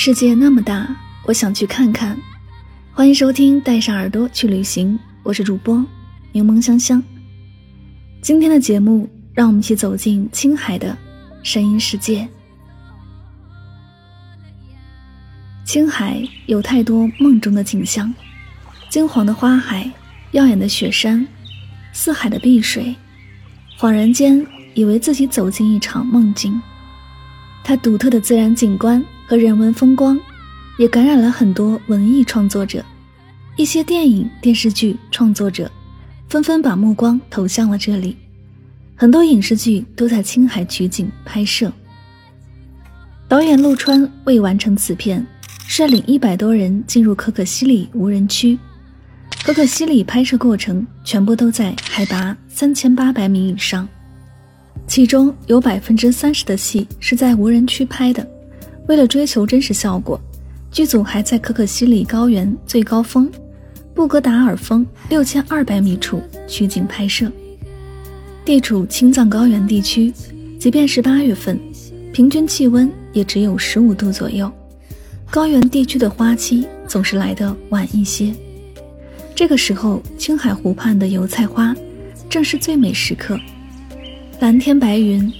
世界那么大，我想去看看。欢迎收听《带上耳朵去旅行》，我是主播柠檬香香。今天的节目，让我们一起走进青海的声音世界。青海有太多梦中的景象：金黄的花海，耀眼的雪山，四海的碧水。恍然间，以为自己走进一场梦境。它独特的自然景观。和人文风光，也感染了很多文艺创作者。一些电影、电视剧创作者纷纷把目光投向了这里。很多影视剧都在青海取景拍摄。导演陆川为完成此片，率领一百多人进入可可西里无人区。可可西里拍摄过程全部都在海拔三千八百米以上，其中有百分之三十的戏是在无人区拍的。为了追求真实效果，剧组还在可可西里高原最高峰布格达尔峰六千二百米处取景拍摄。地处青藏高原地区，即便是八月份，平均气温也只有十五度左右。高原地区的花期总是来得晚一些。这个时候，青海湖畔的油菜花正是最美时刻，蓝天白云，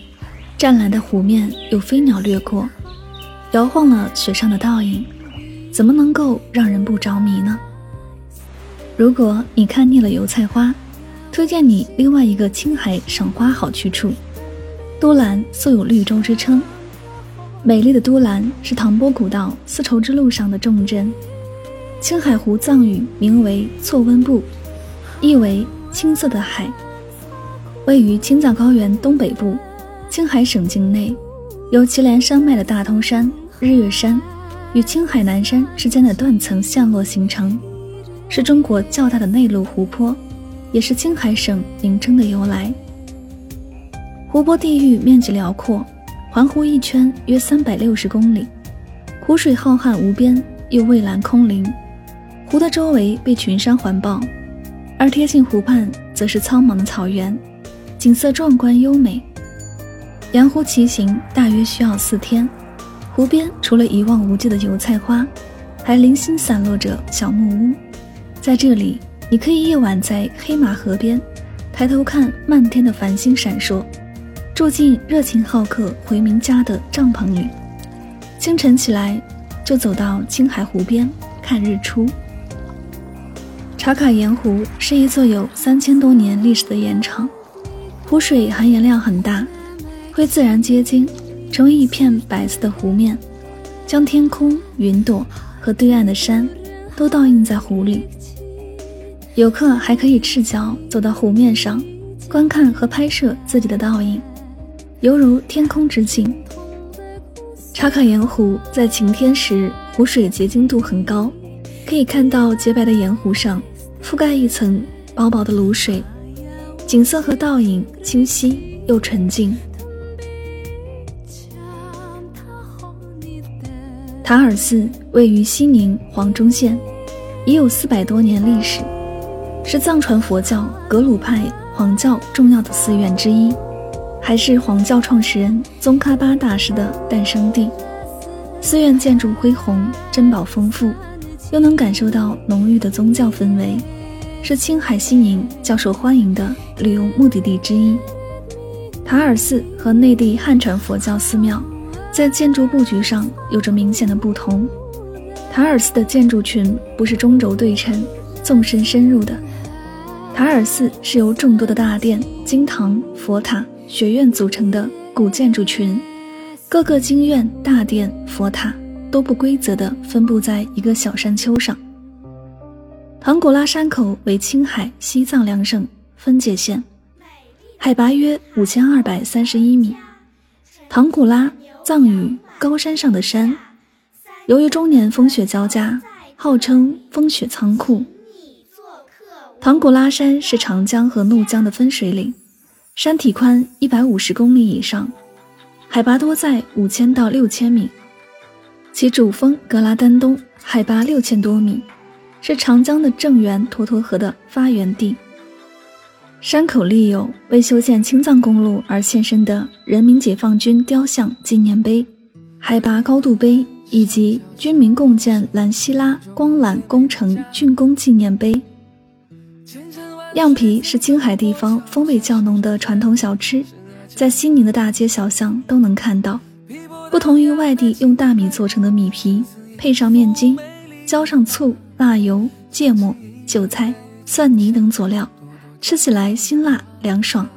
湛蓝的湖面有飞鸟掠过。摇晃了雪上的倒影，怎么能够让人不着迷呢？如果你看腻了油菜花，推荐你另外一个青海赏花好去处——都兰，素有绿洲之称。美丽的都兰是唐波古道丝绸之路上的重镇。青海湖藏语名为错温布，意为青色的海，位于青藏高原东北部，青海省境内。由祁连山脉的大通山、日月山与青海南山之间的断层陷落形成，是中国较大的内陆湖泊，也是青海省名称的由来。湖泊地域面积辽阔，环湖一圈约三百六十公里，湖水浩瀚无边又蔚蓝空灵，湖的周围被群山环抱，而贴近湖畔则是苍茫的草原，景色壮观优美。沿湖骑行大约需要四天，湖边除了一望无际的油菜花，还零星散落着小木屋。在这里，你可以夜晚在黑马河边，抬头看漫天的繁星闪烁，住进热情好客回民家的帐篷里。清晨起来，就走到青海湖边看日出。茶卡盐湖是一座有三千多年历史的盐场，湖水含盐量很大。会自然结晶，成为一片白色的湖面，将天空、云朵和对岸的山都倒映在湖里。游客还可以赤脚走到湖面上，观看和拍摄自己的倒影，犹如天空之镜。查卡盐湖在晴天时，湖水结晶度很高，可以看到洁白的盐湖上覆盖一层薄薄的卤水，景色和倒影清晰又纯净。塔尔寺位于西宁黄忠县，已有四百多年历史，是藏传佛教格鲁派黄教重要的寺院之一，还是黄教创始人宗喀巴大师的诞生地。寺院建筑恢宏，珍宝丰富，又能感受到浓郁的宗教氛围。是青海西宁较受欢迎的旅游目的地之一。塔尔寺和内地汉传佛教寺庙在建筑布局上有着明显的不同。塔尔寺的建筑群不是中轴对称、纵深深入的。塔尔寺是由众多的大殿、经堂、佛塔、学院组成的古建筑群，各个经院、大殿、佛塔都不规则地分布在一个小山丘上。唐古拉山口为青海、西藏两省分界线，海拔约五千二百三十一米。唐古拉藏语“高山上的山”。由于终年风雪交加，号称“风雪仓库”。唐古拉山是长江和怒江的分水岭，山体宽一百五十公里以上，海拔多在五千到六千米。其主峰格拉丹东海拔六千多米，是长江的正源沱沱河的发源地。山口立有为修建青藏公路而献身的人民解放军雕像纪念碑、海拔高度碑以及军民共建兰西拉光缆工程竣工纪念碑。酿皮是青海地方风味较浓的传统小吃，在西宁的大街小巷都能看到。不同于外地用大米做成的米皮，配上面筋，浇上醋、辣油、芥末、韭菜、蒜泥等佐料，吃起来辛辣凉爽，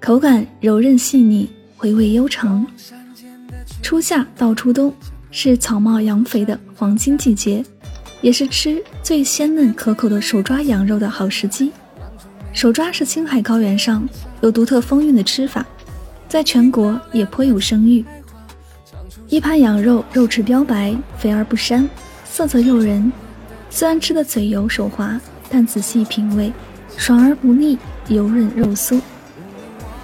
口感柔韧细腻，回味悠长。初夏到初冬是草茂羊肥的黄金季节，也是吃最鲜嫩可口的手抓羊肉的好时机。手抓是青海高原上有独特风韵的吃法，在全国也颇有声誉。一盘羊肉，肉质标白，肥而不膻，色泽诱人。虽然吃的嘴油手滑，但仔细品味，爽而不腻，油润肉酥。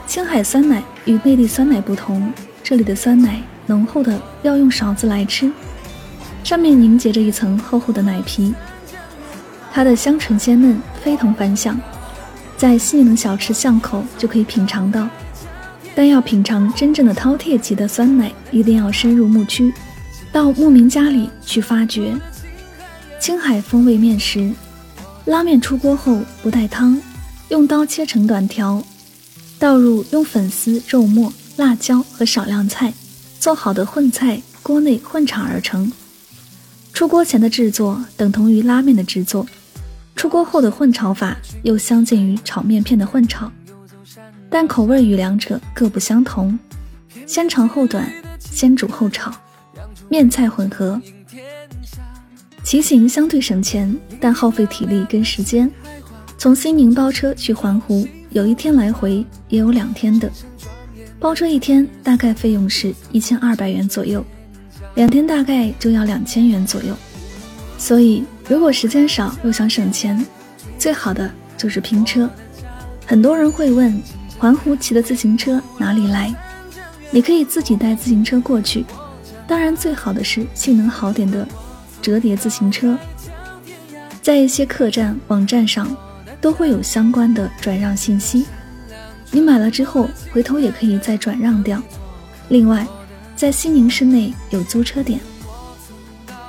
青海酸奶与内地酸奶不同，这里的酸奶浓厚的要用勺子来吃，上面凝结着一层厚厚的奶皮，它的香醇鲜嫩，非同凡响。在西宁小吃巷口就可以品尝到，但要品尝真正的饕餮级的酸奶，一定要深入牧区，到牧民家里去发掘。青海风味面食，拉面出锅后不带汤，用刀切成短条，倒入用粉丝、肉末、辣椒和少量菜做好的混菜锅内混炒而成。出锅前的制作等同于拉面的制作。出锅后的混炒法又相近于炒面片的混炒，但口味与两者各不相同。先长后短，先煮后炒，面菜混合。骑行相对省钱，但耗费体力跟时间。从西宁包车去环湖，有一天来回，也有两天的。包车一天大概费用是一千二百元左右，两天大概就要两千元左右。所以。如果时间少又想省钱，最好的就是拼车。很多人会问，环湖骑的自行车哪里来？你可以自己带自行车过去，当然最好的是性能好点的折叠自行车。在一些客栈网站上都会有相关的转让信息，你买了之后回头也可以再转让掉。另外，在西宁市内有租车点。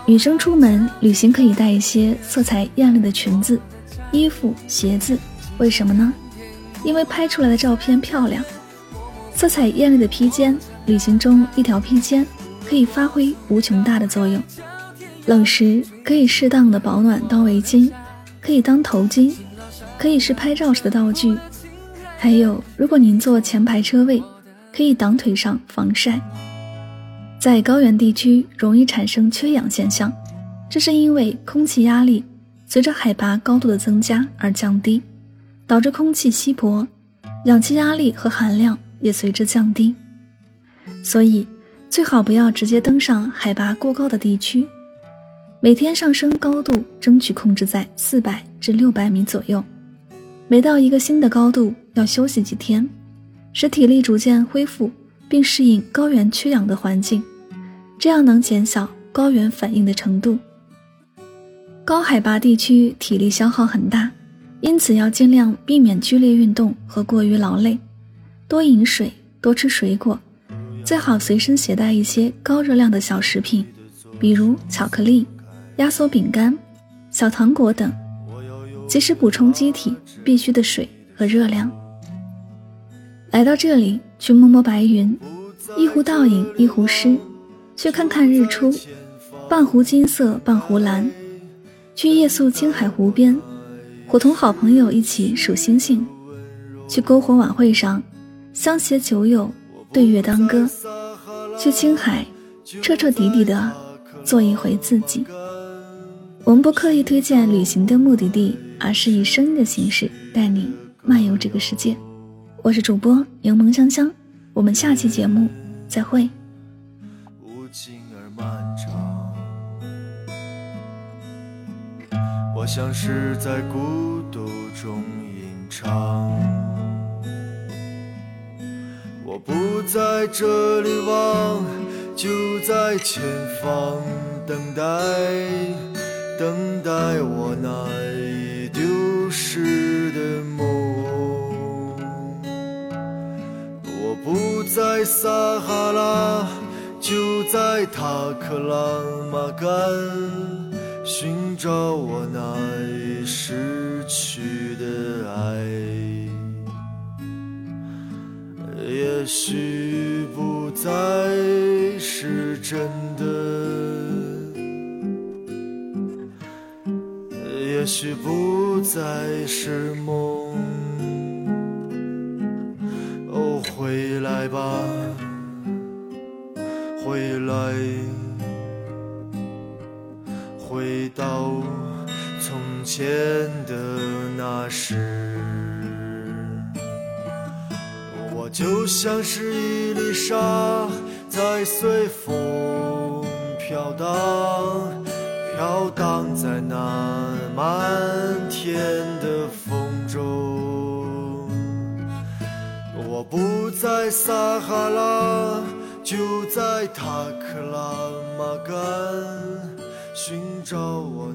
女生出门旅行可以带一些色彩艳丽的裙子、衣服、鞋子，为什么呢？因为拍出来的照片漂亮。色彩艳丽的披肩，旅行中一条披肩可以发挥无穷大的作用。冷时可以适当的保暖当围巾，可以当头巾，可以是拍照时的道具。还有，如果您坐前排车位，可以挡腿上防晒。在高原地区容易产生缺氧现象，这是因为空气压力随着海拔高度的增加而降低，导致空气稀薄，氧气压力和含量也随之降低。所以最好不要直接登上海拔过高的地区，每天上升高度争取控制在四百至六百米左右。每到一个新的高度要休息几天，使体力逐渐恢复。并适应高原缺氧的环境，这样能减小高原反应的程度。高海拔地区体力消耗很大，因此要尽量避免剧烈运动和过于劳累，多饮水，多吃水果，最好随身携带一些高热量的小食品，比如巧克力、压缩饼干、小糖果等。及时补充机体必需的水和热量。来到这里，去摸摸白云，一壶倒影一壶诗，去看看日出，半壶金色半壶蓝，去夜宿青海湖边，伙同好朋友一起数星星，去篝火晚会上，相携酒友对月当歌，去青海，彻彻底底的做一回自己。我们不刻意推荐旅行的目的地，而是以声音的形式带你漫游这个世界。我是主播柠檬香香，我们下期节目再会。无尽而漫长，我像是在孤独中吟唱。我不在这里望，就在前方等待。等待我那已丢失的梦。我不在撒哈拉，就在塔克拉玛干，寻找我那已失去的爱。也许不再是真许不再是梦，哦，回来吧，回来，回到从前的那时。我就像是一粒沙，在随风飘荡。飘荡在不在撒哈拉，就在塔克拉玛干，寻找我。